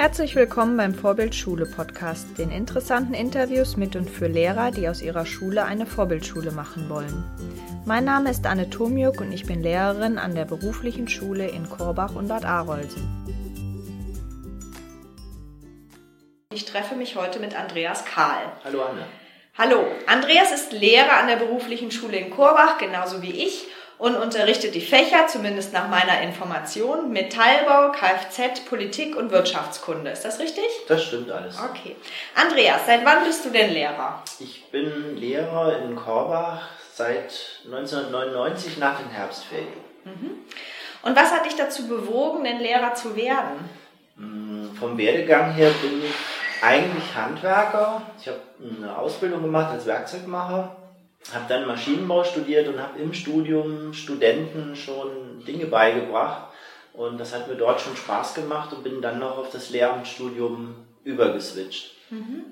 Herzlich willkommen beim Vorbildschule Podcast, den interessanten Interviews mit und für Lehrer, die aus ihrer Schule eine Vorbildschule machen wollen. Mein Name ist Anne Tomjuk und ich bin Lehrerin an der beruflichen Schule in Korbach und Bad Arolsen. Ich treffe mich heute mit Andreas Kahl. Hallo Anne. Hallo, Andreas ist Lehrer an der beruflichen Schule in Korbach, genauso wie ich und unterrichtet die Fächer, zumindest nach meiner Information, Metallbau, Kfz, Politik und Wirtschaftskunde. Ist das richtig? Das stimmt alles. Okay. Andreas, seit wann bist du denn Lehrer? Ich bin Lehrer in Korbach seit 1999 nach den Herbstferien. Mhm. Und was hat dich dazu bewogen, denn Lehrer zu werden? Mm, vom Werdegang her bin ich eigentlich Handwerker. Ich habe eine Ausbildung gemacht als Werkzeugmacher habe dann Maschinenbau studiert und habe im Studium Studenten schon Dinge beigebracht. Und das hat mir dort schon Spaß gemacht und bin dann noch auf das Lehramtsstudium übergeswitcht. Mhm.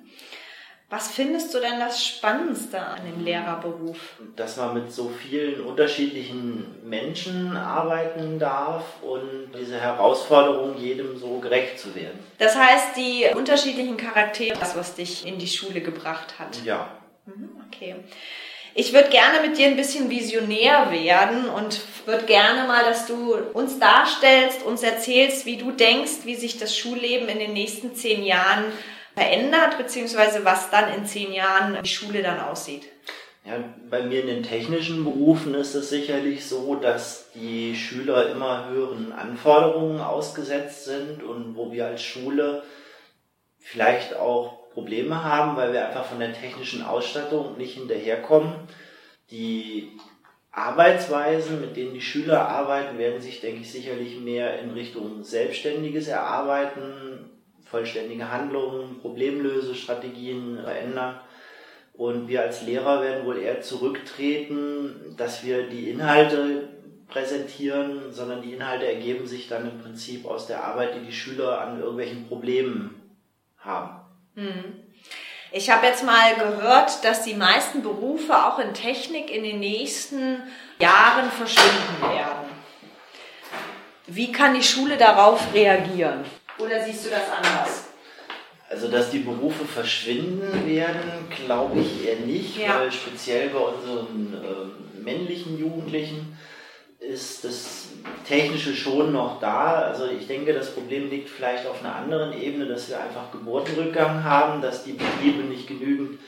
Was findest du denn das Spannendste an dem Lehrerberuf? Dass man mit so vielen unterschiedlichen Menschen arbeiten darf und diese Herausforderung, jedem so gerecht zu werden. Das heißt, die unterschiedlichen Charaktere, das, was dich in die Schule gebracht hat. Ja. Mhm, okay. Ich würde gerne mit dir ein bisschen visionär werden und würde gerne mal, dass du uns darstellst, uns erzählst, wie du denkst, wie sich das Schulleben in den nächsten zehn Jahren verändert, beziehungsweise was dann in zehn Jahren die Schule dann aussieht. Ja, bei mir in den technischen Berufen ist es sicherlich so, dass die Schüler immer höheren Anforderungen ausgesetzt sind und wo wir als Schule vielleicht auch Probleme haben, weil wir einfach von der technischen Ausstattung nicht hinterherkommen. Die Arbeitsweisen, mit denen die Schüler arbeiten, werden sich, denke ich, sicherlich mehr in Richtung selbstständiges Erarbeiten, vollständige Handlungen, Problemlösestrategien verändern. Und wir als Lehrer werden wohl eher zurücktreten, dass wir die Inhalte präsentieren, sondern die Inhalte ergeben sich dann im Prinzip aus der Arbeit, die die Schüler an irgendwelchen Problemen haben. Hm. Ich habe jetzt mal gehört, dass die meisten Berufe auch in Technik in den nächsten Jahren verschwinden werden. Wie kann die Schule darauf reagieren? Oder siehst du das anders? Also, dass die Berufe verschwinden werden, glaube ich eher nicht, ja. weil speziell bei unseren äh, männlichen Jugendlichen ist das Technische schon noch da. Also ich denke, das Problem liegt vielleicht auf einer anderen Ebene, dass wir einfach Geburtenrückgang haben, dass die Betriebe nicht genügend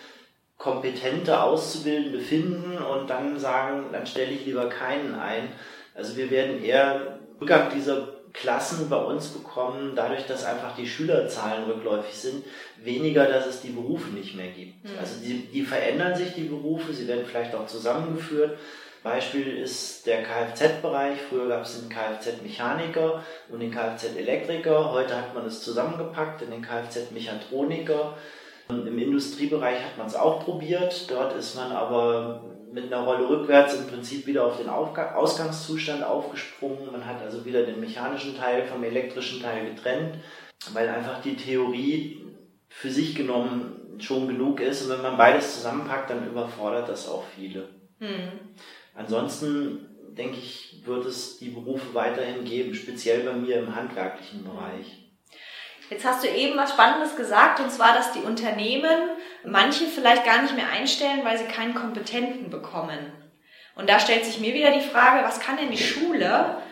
kompetente Auszubildende finden und dann sagen, dann stelle ich lieber keinen ein. Also wir werden eher Rückgang dieser Klassen bei uns bekommen, dadurch, dass einfach die Schülerzahlen rückläufig sind, weniger, dass es die Berufe nicht mehr gibt. Mhm. Also die, die verändern sich, die Berufe, sie werden vielleicht auch zusammengeführt, Beispiel ist der Kfz-Bereich. Früher gab es den Kfz-Mechaniker und den Kfz-Elektriker. Heute hat man es zusammengepackt in den Kfz-Mechatroniker. Im Industriebereich hat man es auch probiert. Dort ist man aber mit einer Rolle rückwärts im Prinzip wieder auf den Ausgangszustand aufgesprungen. Man hat also wieder den mechanischen Teil vom elektrischen Teil getrennt, weil einfach die Theorie für sich genommen schon genug ist. Und wenn man beides zusammenpackt, dann überfordert das auch viele. Hm. Ansonsten denke ich, wird es die Berufe weiterhin geben, speziell bei mir im handwerklichen Bereich. Jetzt hast du eben was Spannendes gesagt, und zwar, dass die Unternehmen manche vielleicht gar nicht mehr einstellen, weil sie keinen Kompetenten bekommen. Und da stellt sich mir wieder die Frage, was kann denn die Schule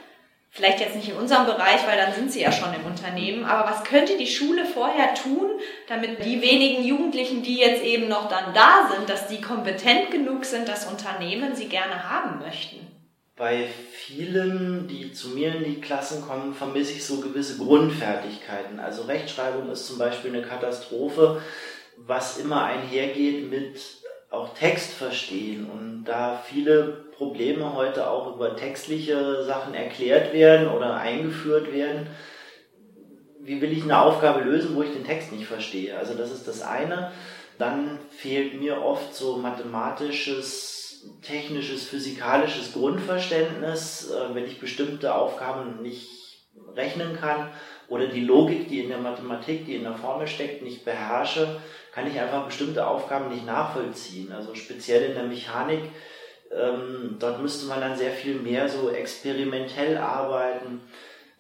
vielleicht jetzt nicht in unserem Bereich, weil dann sind sie ja schon im Unternehmen, aber was könnte die Schule vorher tun, damit die wenigen Jugendlichen, die jetzt eben noch dann da sind, dass die kompetent genug sind, dass Unternehmen sie gerne haben möchten? Bei vielen, die zu mir in die Klassen kommen, vermisse ich so gewisse Grundfertigkeiten. Also Rechtschreibung ist zum Beispiel eine Katastrophe, was immer einhergeht mit auch Text verstehen und da viele Probleme heute auch über textliche Sachen erklärt werden oder eingeführt werden. Wie will ich eine Aufgabe lösen, wo ich den Text nicht verstehe? Also das ist das eine. Dann fehlt mir oft so mathematisches, technisches, physikalisches Grundverständnis, äh, wenn ich bestimmte Aufgaben nicht rechnen kann oder die Logik, die in der Mathematik, die in der Formel steckt, nicht beherrsche, kann ich einfach bestimmte Aufgaben nicht nachvollziehen. Also speziell in der Mechanik ähm, dort müsste man dann sehr viel mehr so experimentell arbeiten.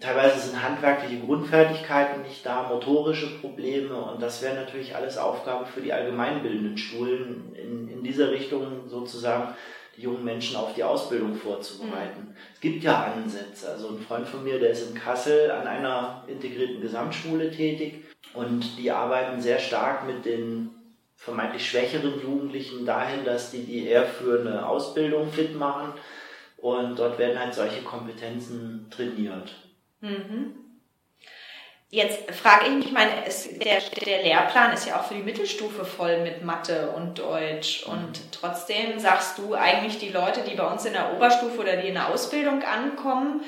Teilweise sind handwerkliche Grundfertigkeiten nicht da, motorische Probleme und das wären natürlich alles Aufgaben für die allgemeinbildenden Schulen in, in dieser Richtung sozusagen jungen Menschen auf die Ausbildung vorzubereiten. Mhm. Es gibt ja Ansätze. Also ein Freund von mir, der ist in Kassel an einer integrierten Gesamtschule tätig und die arbeiten sehr stark mit den vermeintlich schwächeren Jugendlichen dahin, dass die die eher für eine Ausbildung fit machen und dort werden halt solche Kompetenzen trainiert. Mhm. Jetzt frage ich mich, ich meine, es, der, der Lehrplan ist ja auch für die Mittelstufe voll mit Mathe und Deutsch. Und mhm. trotzdem sagst du eigentlich, die Leute, die bei uns in der Oberstufe oder die in der Ausbildung ankommen,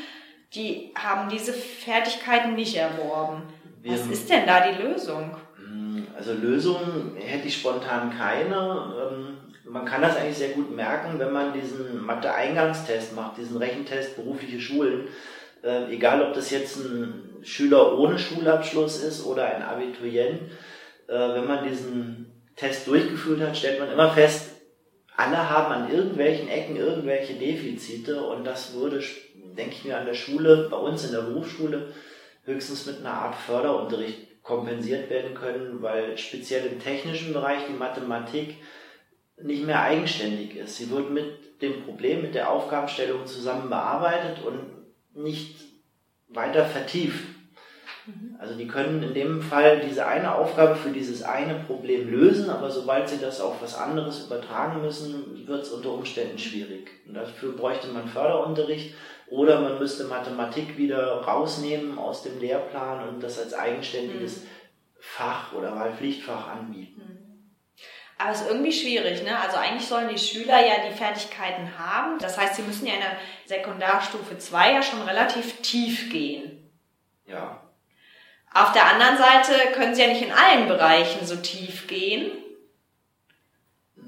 die haben diese Fertigkeiten nicht erworben. Was ist denn da die Lösung? Mm, also Lösung hätte ich spontan keine. Ähm, man kann das eigentlich sehr gut merken, wenn man diesen Mathe-Eingangstest macht, diesen Rechentest berufliche Schulen äh, egal ob das jetzt ein Schüler ohne Schulabschluss ist oder ein Abiturient, äh, wenn man diesen Test durchgeführt hat, stellt man immer fest, alle haben an irgendwelchen Ecken irgendwelche Defizite und das würde, denke ich mir, an der Schule, bei uns in der Berufsschule, höchstens mit einer Art Förderunterricht kompensiert werden können, weil speziell im technischen Bereich die Mathematik nicht mehr eigenständig ist. Sie wird mit dem Problem, mit der Aufgabenstellung zusammen bearbeitet und nicht weiter vertieft. Mhm. Also die können in dem Fall diese eine Aufgabe für dieses eine Problem lösen, aber sobald sie das auf was anderes übertragen müssen, wird es unter Umständen schwierig. Und dafür bräuchte man Förderunterricht oder man müsste Mathematik wieder rausnehmen aus dem Lehrplan und das als eigenständiges mhm. Fach oder Wahlpflichtfach anbieten. Aber es ist irgendwie schwierig, ne? Also eigentlich sollen die Schüler ja die Fertigkeiten haben. Das heißt, sie müssen ja in der Sekundarstufe 2 ja schon relativ tief gehen. Ja. Auf der anderen Seite können sie ja nicht in allen Bereichen so tief gehen.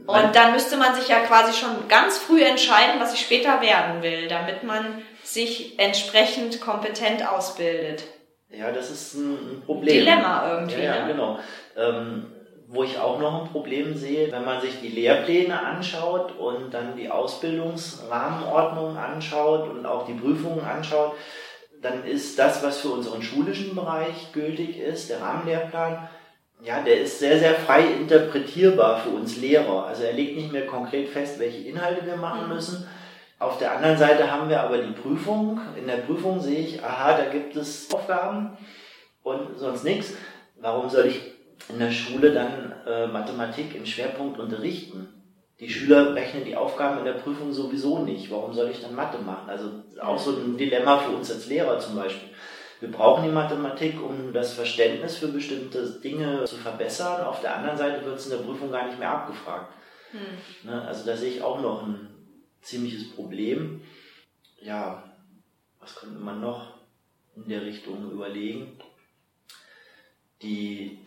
Und dann müsste man sich ja quasi schon ganz früh entscheiden, was ich später werden will, damit man sich entsprechend kompetent ausbildet. Ja, das ist ein Problem. Dilemma irgendwie. Ja, ja ne? genau. Ähm, wo ich auch noch ein Problem sehe, wenn man sich die Lehrpläne anschaut und dann die Ausbildungsrahmenordnung anschaut und auch die Prüfungen anschaut, dann ist das, was für unseren schulischen Bereich gültig ist, der Rahmenlehrplan, ja, der ist sehr, sehr frei interpretierbar für uns Lehrer. Also er legt nicht mehr konkret fest, welche Inhalte wir machen mhm. müssen. Auf der anderen Seite haben wir aber die Prüfung. In der Prüfung sehe ich, aha, da gibt es Aufgaben und sonst nichts. Warum soll ich in der Schule dann äh, Mathematik im Schwerpunkt unterrichten. Die Schüler rechnen die Aufgaben in der Prüfung sowieso nicht. Warum soll ich dann Mathe machen? Also auch so ein Dilemma für uns als Lehrer zum Beispiel. Wir brauchen die Mathematik, um das Verständnis für bestimmte Dinge zu verbessern. Auf der anderen Seite wird es in der Prüfung gar nicht mehr abgefragt. Hm. Ne, also da sehe ich auch noch ein ziemliches Problem. Ja, was könnte man noch in der Richtung überlegen? Die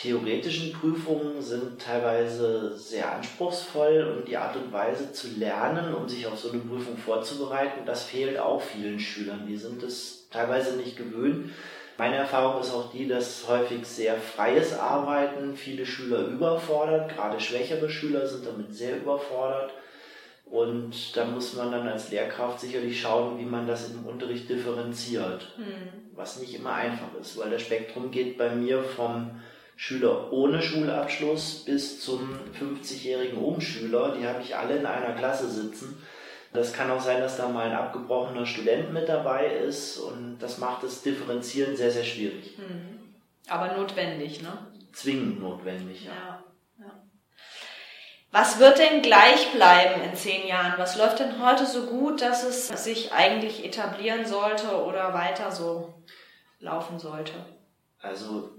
theoretischen Prüfungen sind teilweise sehr anspruchsvoll und die Art und Weise zu lernen, um sich auf so eine Prüfung vorzubereiten, das fehlt auch vielen Schülern. Die sind es teilweise nicht gewöhnt. Meine Erfahrung ist auch die, dass häufig sehr freies Arbeiten viele Schüler überfordert. Gerade schwächere Schüler sind damit sehr überfordert. Und da muss man dann als Lehrkraft sicherlich schauen, wie man das im Unterricht differenziert. Mhm. Was nicht immer einfach ist, weil das Spektrum geht bei mir vom Schüler ohne Schulabschluss bis zum 50-jährigen Umschüler, die habe ich alle in einer Klasse sitzen. Das kann auch sein, dass da mal ein abgebrochener Student mit dabei ist und das macht das Differenzieren sehr, sehr schwierig. Mhm. Aber notwendig, ne? Zwingend notwendig, ja. ja. Was wird denn gleich bleiben in zehn Jahren? Was läuft denn heute so gut, dass es sich eigentlich etablieren sollte oder weiter so laufen sollte? Also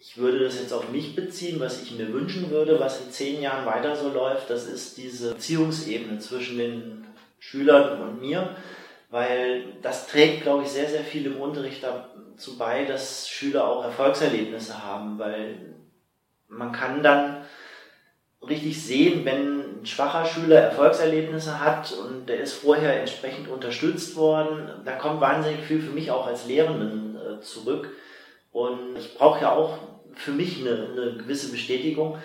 ich würde das jetzt auf mich beziehen, was ich mir wünschen würde, was in zehn Jahren weiter so läuft, das ist diese Beziehungsebene zwischen den Schülern und mir, weil das trägt, glaube ich, sehr, sehr viel im Unterricht dazu bei, dass Schüler auch Erfolgserlebnisse haben, weil man kann dann richtig sehen, wenn ein schwacher Schüler Erfolgserlebnisse hat und der ist vorher entsprechend unterstützt worden, da kommt wahnsinnig viel für mich auch als Lehrenden äh, zurück. Und ich brauche ja auch für mich eine, eine gewisse Bestätigung.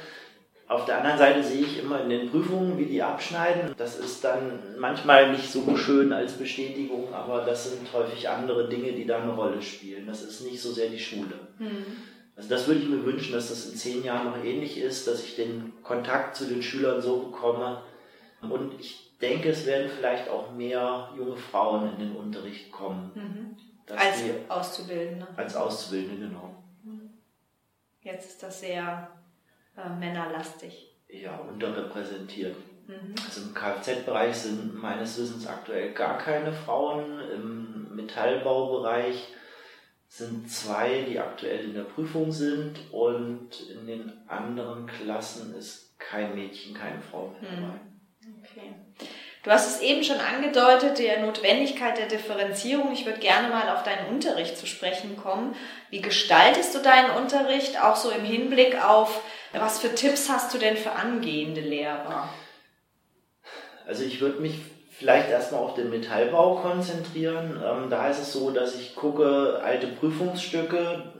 Auf der anderen Seite sehe ich immer in den Prüfungen, wie die abschneiden. Das ist dann manchmal nicht so schön als Bestätigung, aber das sind häufig andere Dinge, die da eine Rolle spielen. Das ist nicht so sehr die Schule. Mhm. Also das würde ich mir wünschen, dass das in zehn Jahren noch ähnlich ist, dass ich den Kontakt zu den Schülern so bekomme. Und ich denke, es werden vielleicht auch mehr junge Frauen in den Unterricht kommen. Mhm. Als Auszubildende. Als Auszubildende, genau. Mhm. Jetzt ist das sehr äh, männerlastig. Ja, unterrepräsentiert. Mhm. Also im Kfz-Bereich sind meines Wissens aktuell gar keine Frauen. Im Metallbaubereich sind zwei, die aktuell in der Prüfung sind und in den anderen Klassen ist kein Mädchen, keine Frau mehr mhm. dabei. Okay. Du hast es eben schon angedeutet, der Notwendigkeit der Differenzierung. Ich würde gerne mal auf deinen Unterricht zu sprechen kommen. Wie gestaltest du deinen Unterricht, auch so im Hinblick auf, was für Tipps hast du denn für angehende Lehrer? Also ich würde mich vielleicht erstmal auf den Metallbau konzentrieren. Ähm, da ist es so, dass ich gucke, alte Prüfungsstücke,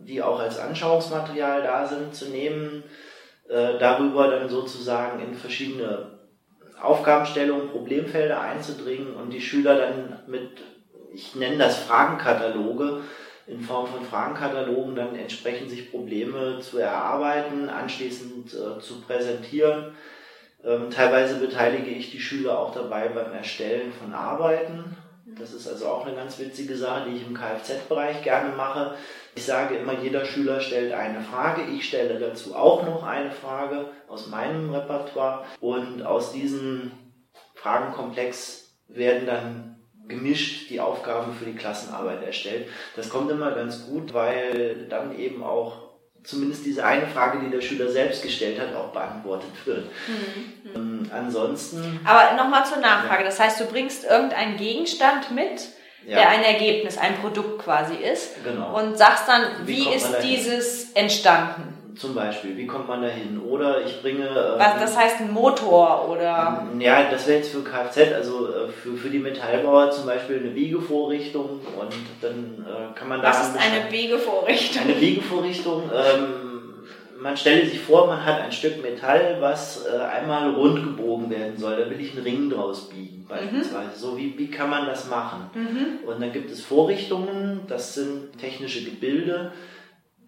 die auch als Anschauungsmaterial da sind, zu nehmen, äh, darüber dann sozusagen in verschiedene Aufgabenstellungen, Problemfelder einzudringen und die Schüler dann mit, ich nenne das Fragenkataloge, in Form von Fragenkatalogen dann entsprechend sich Probleme zu erarbeiten, anschließend äh, zu präsentieren. Ähm, teilweise beteilige ich die Schüler auch dabei beim Erstellen von Arbeiten. Das ist also auch eine ganz witzige Sache, die ich im Kfz-Bereich gerne mache. Ich sage immer, jeder Schüler stellt eine Frage. Ich stelle dazu auch noch eine Frage aus meinem Repertoire. Und aus diesem Fragenkomplex werden dann gemischt die Aufgaben für die Klassenarbeit erstellt. Das kommt immer ganz gut, weil dann eben auch zumindest diese eine Frage, die der Schüler selbst gestellt hat, auch beantwortet wird. Mhm. Ähm, ansonsten. Aber nochmal zur Nachfrage. Ja. Das heißt, du bringst irgendeinen Gegenstand mit, ja. der ein Ergebnis, ein Produkt quasi ist. Genau. Und sagst dann, wie, wie ist dieses entstanden? Zum Beispiel, wie kommt man da hin? Oder ich bringe. Ähm, Was, das heißt ein Motor oder? Ähm, ja, das wäre jetzt für Kfz, also äh, für, für die Metallbauer zum Beispiel eine Wiegevorrichtung und dann äh, kann man da. Was ist eine Wiegevorrichtung? Eine Wiegevorrichtung. Ähm, man stelle sich vor, man hat ein Stück Metall, was äh, einmal rund gebogen werden soll. Da will ich einen Ring draus biegen. Beispielsweise. Mhm. So, wie, wie kann man das machen? Mhm. Und dann gibt es Vorrichtungen, das sind technische Gebilde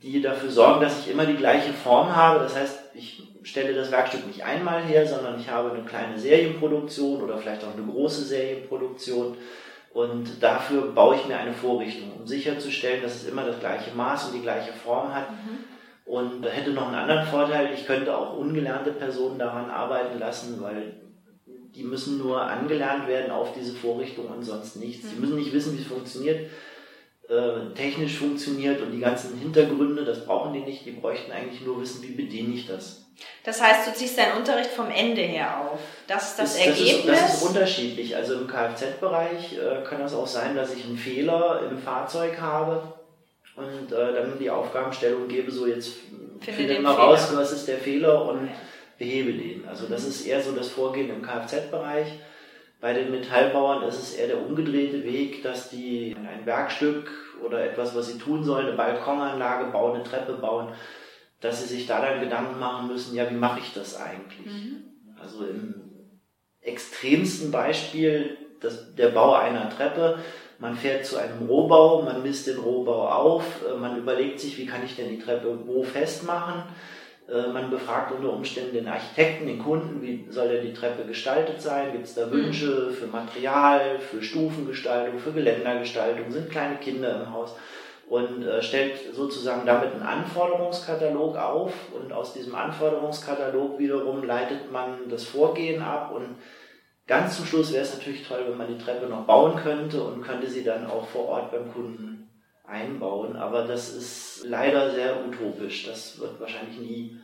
die dafür sorgen, dass ich immer die gleiche Form habe. Das heißt, ich stelle das Werkstück nicht einmal her, sondern ich habe eine kleine Serienproduktion oder vielleicht auch eine große Serienproduktion. Und dafür baue ich mir eine Vorrichtung, um sicherzustellen, dass es immer das gleiche Maß und die gleiche Form hat. Mhm. Und hätte noch einen anderen Vorteil, ich könnte auch ungelernte Personen daran arbeiten lassen, weil die müssen nur angelernt werden auf diese Vorrichtung und sonst nichts. Die müssen nicht wissen, wie es funktioniert äh, technisch funktioniert und die ganzen Hintergründe, das brauchen die nicht, die bräuchten eigentlich nur wissen, wie bediene ich das. Das heißt, du ziehst deinen Unterricht vom Ende her auf. Das ist das, das Ergebnis? Das ist, das ist unterschiedlich. Also im Kfz-Bereich äh, kann das auch sein, dass ich einen Fehler im Fahrzeug habe und äh, dann die Aufgabenstellung gebe, so jetzt finde findet mal raus, was ist der Fehler und behebe den. Also das ist eher so das Vorgehen im Kfz-Bereich. Bei den Metallbauern ist es eher der umgedrehte Weg, dass die ein Werkstück oder etwas, was sie tun sollen, eine Balkonanlage bauen, eine Treppe bauen, dass sie sich da dann Gedanken machen müssen, ja, wie mache ich das eigentlich? Mhm. Also im extremsten Beispiel das, der Bau einer Treppe. Man fährt zu einem Rohbau, man misst den Rohbau auf, man überlegt sich, wie kann ich denn die Treppe wo festmachen äh, man befragt unter Umständen den Architekten, den Kunden, wie soll denn die Treppe gestaltet sein? Gibt es da Wünsche für Material, für Stufengestaltung, für Geländergestaltung? Sind kleine Kinder im Haus? Und äh, stellt sozusagen damit einen Anforderungskatalog auf und aus diesem Anforderungskatalog wiederum leitet man das Vorgehen ab und ganz zum Schluss wäre es natürlich toll, wenn man die Treppe noch bauen könnte und könnte sie dann auch vor Ort beim Kunden einbauen, aber das ist leider sehr utopisch. Das wird wahrscheinlich nie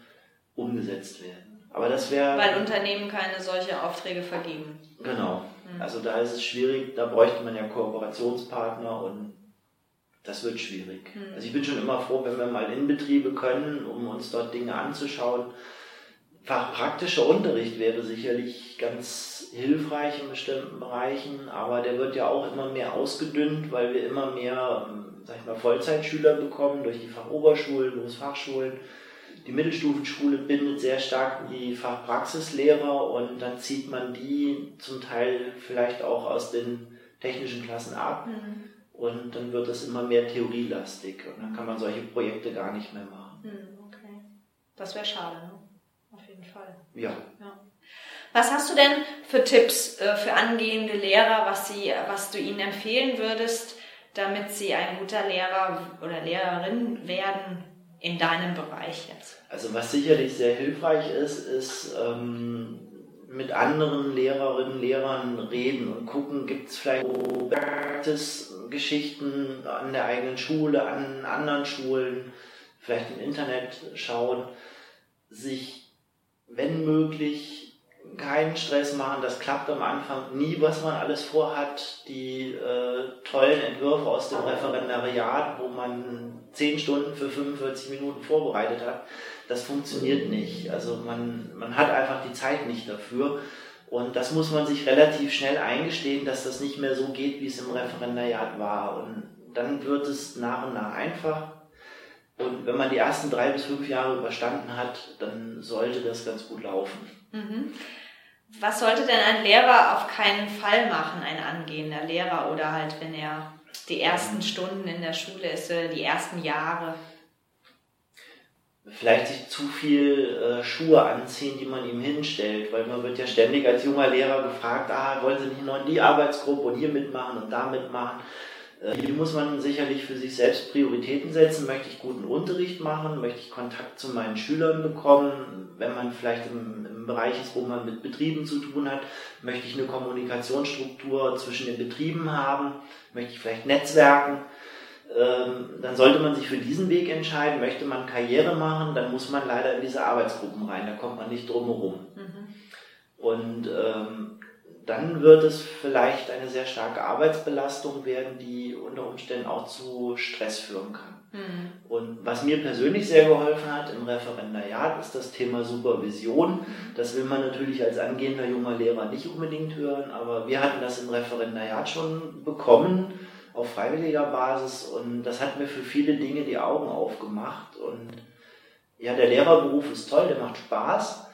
umgesetzt werden. Aber das wäre. Weil Unternehmen keine solche Aufträge vergeben. Genau. Mhm. Also da ist es schwierig, da bräuchte man ja Kooperationspartner und das wird schwierig. Mhm. Also ich bin schon immer froh, wenn wir mal in Betriebe können, um uns dort Dinge anzuschauen. Fachpraktischer Unterricht wäre sicherlich ganz hilfreich in bestimmten Bereichen, aber der wird ja auch immer mehr ausgedünnt, weil wir immer mehr sag ich mal, Vollzeitschüler bekommen durch die Fachoberschulen, Berufsfachschulen. Die Mittelstufenschule bindet sehr stark die Fachpraxislehrer und dann zieht man die zum Teil vielleicht auch aus den technischen Klassen ab. Mhm. Und dann wird es immer mehr theorielastig und dann kann man solche Projekte gar nicht mehr machen. Mhm, okay. Das wäre schade, ne? Auf jeden Fall. Ja. ja. Was hast du denn für Tipps äh, für angehende Lehrer, was, sie, was du ihnen empfehlen würdest, damit sie ein guter Lehrer oder Lehrerin werden in deinem Bereich jetzt? Also was sicherlich sehr hilfreich ist, ist ähm, mit anderen Lehrerinnen, Lehrern reden und gucken, gibt es vielleicht Geschichten an der eigenen Schule, an anderen Schulen, vielleicht im Internet schauen, sich, wenn möglich, keinen Stress machen, das klappt am Anfang nie, was man alles vorhat. Die äh, tollen Entwürfe aus dem Referendariat, wo man 10 Stunden für 45 Minuten vorbereitet hat, das funktioniert nicht. Also man, man hat einfach die Zeit nicht dafür. Und das muss man sich relativ schnell eingestehen, dass das nicht mehr so geht, wie es im Referendariat war. Und dann wird es nach und nach einfach. Und wenn man die ersten drei bis fünf Jahre überstanden hat, dann sollte das ganz gut laufen. Mhm. Was sollte denn ein Lehrer auf keinen Fall machen, ein angehender Lehrer oder halt, wenn er die ersten Stunden in der Schule ist, die ersten Jahre? Vielleicht sich zu viel äh, Schuhe anziehen, die man ihm hinstellt, weil man wird ja ständig als junger Lehrer gefragt, ah, wollen Sie nicht noch in die Arbeitsgruppe und hier mitmachen und da mitmachen? Äh, hier muss man sicherlich für sich selbst Prioritäten setzen. Möchte ich guten Unterricht machen? Möchte ich Kontakt zu meinen Schülern bekommen? Wenn man vielleicht im, im Bereich ist, wo man mit Betrieben zu tun hat, möchte ich eine Kommunikationsstruktur zwischen den Betrieben haben? Möchte ich vielleicht Netzwerken? Ähm, dann sollte man sich für diesen Weg entscheiden. Möchte man Karriere machen, dann muss man leider in diese Arbeitsgruppen rein. Da kommt man nicht drum herum. Mhm. Und ähm, dann wird es vielleicht eine sehr starke Arbeitsbelastung werden, die unter Umständen auch zu Stress führen kann. Mhm. Und was mir persönlich sehr geholfen hat im Referendariat, ist das Thema Supervision. Mhm. Das will man natürlich als angehender junger Lehrer nicht unbedingt hören, aber wir hatten das im Referendariat schon bekommen auf freiwilliger Basis und das hat mir für viele Dinge die Augen aufgemacht. Und ja, der Lehrerberuf ist toll, der macht Spaß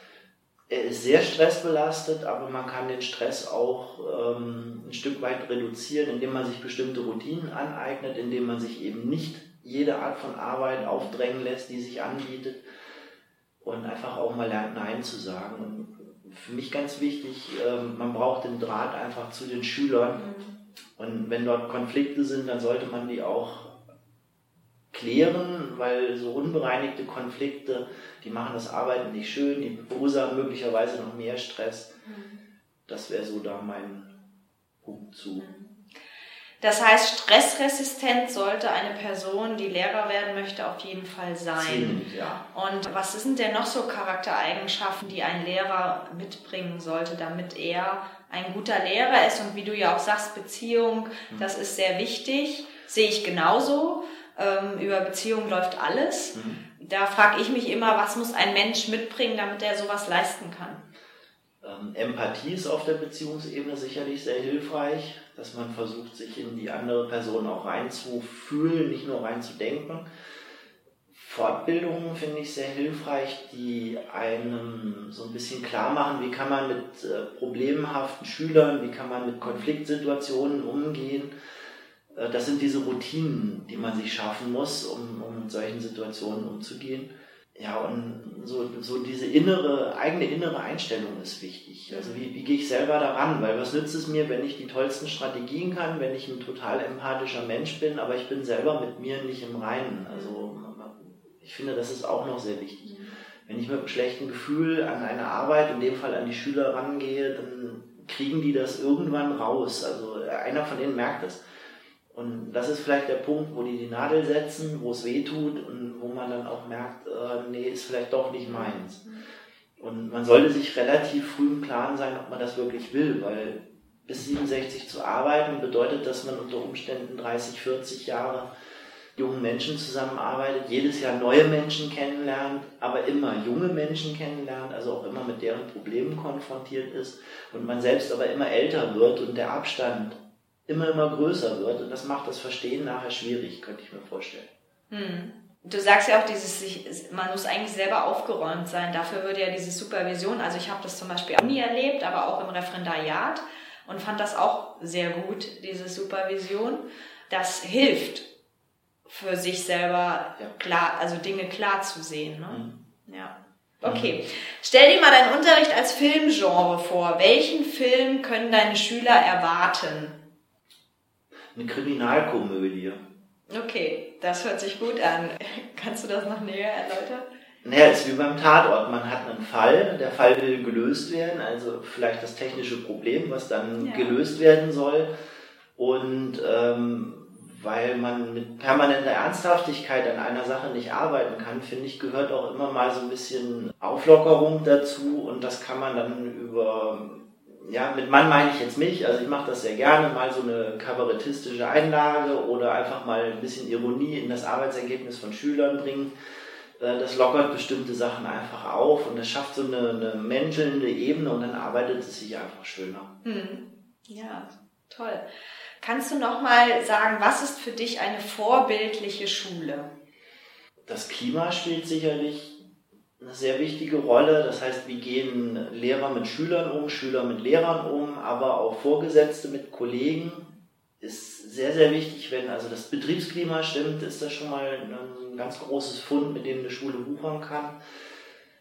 er ist sehr stressbelastet, aber man kann den Stress auch ähm, ein Stück weit reduzieren, indem man sich bestimmte Routinen aneignet, indem man sich eben nicht jede Art von Arbeit aufdrängen lässt, die sich anbietet und einfach auch mal lernt Nein zu sagen. Und für mich ganz wichtig, ähm, man braucht den Draht einfach zu den Schülern. Mhm. Und wenn dort Konflikte sind, dann sollte man die auch klären, weil so unbereinigte Konflikte, die machen das Arbeiten nicht schön, die verursachen möglicherweise noch mehr Stress. Mhm. Das wäre so da mein Punkt zu. Das heißt, stressresistent sollte eine Person, die Lehrer werden möchte, auf jeden Fall sein. Ziemlich, ja. Und was sind denn noch so Charaktereigenschaften, die ein Lehrer mitbringen sollte, damit er ein guter Lehrer ist? Und wie du ja auch sagst, Beziehung, mhm. das ist sehr wichtig, sehe ich genauso ähm, über Beziehungen läuft alles. Mhm. Da frage ich mich immer, was muss ein Mensch mitbringen, damit er sowas leisten kann? Ähm, Empathie ist auf der Beziehungsebene sicherlich sehr hilfreich, dass man versucht, sich in die andere Person auch reinzufühlen, nicht nur reinzudenken. Fortbildungen finde ich sehr hilfreich, die einem so ein bisschen klar machen, wie kann man mit äh, problemhaften Schülern, wie kann man mit Konfliktsituationen umgehen äh, das sind diese Routinen, die man sich schaffen muss, um, um mit solchen Situationen umzugehen. Ja, und so, so diese innere, eigene innere Einstellung ist wichtig. Also wie, wie gehe ich selber daran? Weil was nützt es mir, wenn ich die tollsten Strategien kann, wenn ich ein total empathischer Mensch bin, aber ich bin selber mit mir nicht im Reinen. Also ich finde, das ist auch noch sehr wichtig. Wenn ich mit einem schlechten Gefühl an eine Arbeit, in dem Fall an die Schüler rangehe, dann kriegen die das irgendwann raus. Also einer von denen merkt das. Und das ist vielleicht der Punkt, wo die die Nadel setzen, wo es weh tut und wo man dann auch merkt, äh, nee, ist vielleicht doch nicht meins. Und man sollte sich relativ früh im Klaren sein, ob man das wirklich will, weil bis 67 zu arbeiten bedeutet, dass man unter Umständen 30, 40 Jahre jungen Menschen zusammenarbeitet, jedes Jahr neue Menschen kennenlernt, aber immer junge Menschen kennenlernt, also auch immer mit deren Problemen konfrontiert ist und man selbst aber immer älter wird und der Abstand immer, immer größer wird. Und das macht das Verstehen nachher schwierig, könnte ich mir vorstellen. Hm. Du sagst ja auch, dieses, man muss eigentlich selber aufgeräumt sein. Dafür würde ja diese Supervision, also ich habe das zum Beispiel auch nie erlebt, aber auch im Referendariat und fand das auch sehr gut, diese Supervision. Das hilft für sich selber klar, also Dinge klar zu sehen. Ne? Mhm. Ja. Okay. Stell dir mal deinen Unterricht als Filmgenre vor. Welchen Film können deine Schüler erwarten? Eine Kriminalkomödie. Okay, das hört sich gut an. Kannst du das noch näher erläutern? Naja, es ist wie beim Tatort. Man hat einen Fall, der Fall will gelöst werden, also vielleicht das technische Problem, was dann ja. gelöst werden soll. Und ähm, weil man mit permanenter Ernsthaftigkeit an einer Sache nicht arbeiten kann, finde ich, gehört auch immer mal so ein bisschen Auflockerung dazu und das kann man dann über, ja, mit Mann meine ich jetzt mich, also ich mache das sehr gerne, mal so eine kabarettistische Einlage oder einfach mal ein bisschen Ironie in das Arbeitsergebnis von Schülern bringen. Äh, das lockert bestimmte Sachen einfach auf und das schafft so eine, eine menschelnde Ebene und dann arbeitet es sich einfach schöner. Hm. Ja, toll. Kannst du noch mal sagen, was ist für dich eine vorbildliche Schule? Das Klima spielt sicherlich eine sehr wichtige Rolle. Das heißt, wie gehen Lehrer mit Schülern um, Schüler mit Lehrern um, aber auch Vorgesetzte mit Kollegen ist sehr, sehr wichtig. Wenn also das Betriebsklima stimmt, ist das schon mal ein ganz großes Fund, mit dem eine Schule wuchern kann.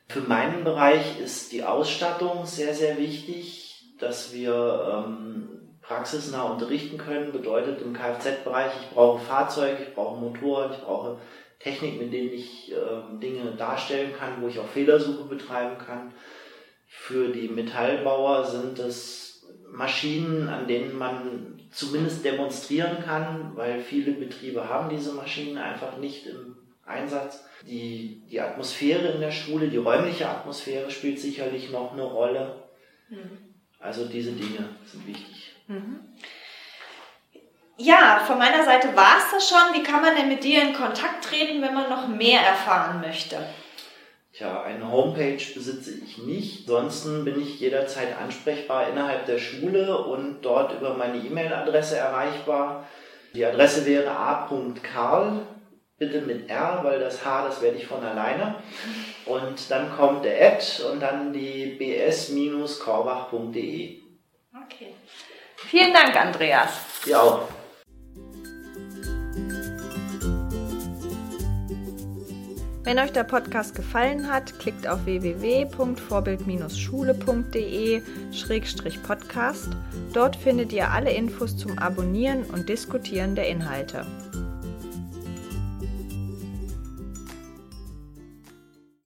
Für meinen Bereich ist die Ausstattung sehr, sehr wichtig, dass wir ähm, praxisnah unterrichten können. Bedeutet im Kfz-Bereich, ich brauche Fahrzeuge, ich brauche Motoren, ich brauche Technik, mit denen ich äh, Dinge darstellen kann, wo ich auch Fehlersuche betreiben kann. Für die Metallbauer sind es Maschinen, an denen man zumindest demonstrieren kann, weil viele Betriebe haben diese Maschinen einfach nicht im Einsatz. Die, die Atmosphäre in der Schule, die räumliche Atmosphäre spielt sicherlich noch eine Rolle. Mhm. Also diese Dinge sind wichtig. Mhm. Ja, von meiner Seite war es das schon. Wie kann man denn mit dir in Kontakt treten, wenn man noch mehr erfahren möchte? Tja, eine Homepage besitze ich nicht. Ansonsten bin ich jederzeit ansprechbar innerhalb der Schule und dort über meine E-Mail-Adresse erreichbar. Die Adresse wäre a.karl, bitte mit R, weil das H, das werde ich von alleine. Und dann kommt der Ad und dann die bs-korbach.de. Okay. Vielen Dank, Andreas. Ja auch. Wenn euch der Podcast gefallen hat, klickt auf www.vorbild-schule.de-podcast. Dort findet ihr alle Infos zum Abonnieren und Diskutieren der Inhalte.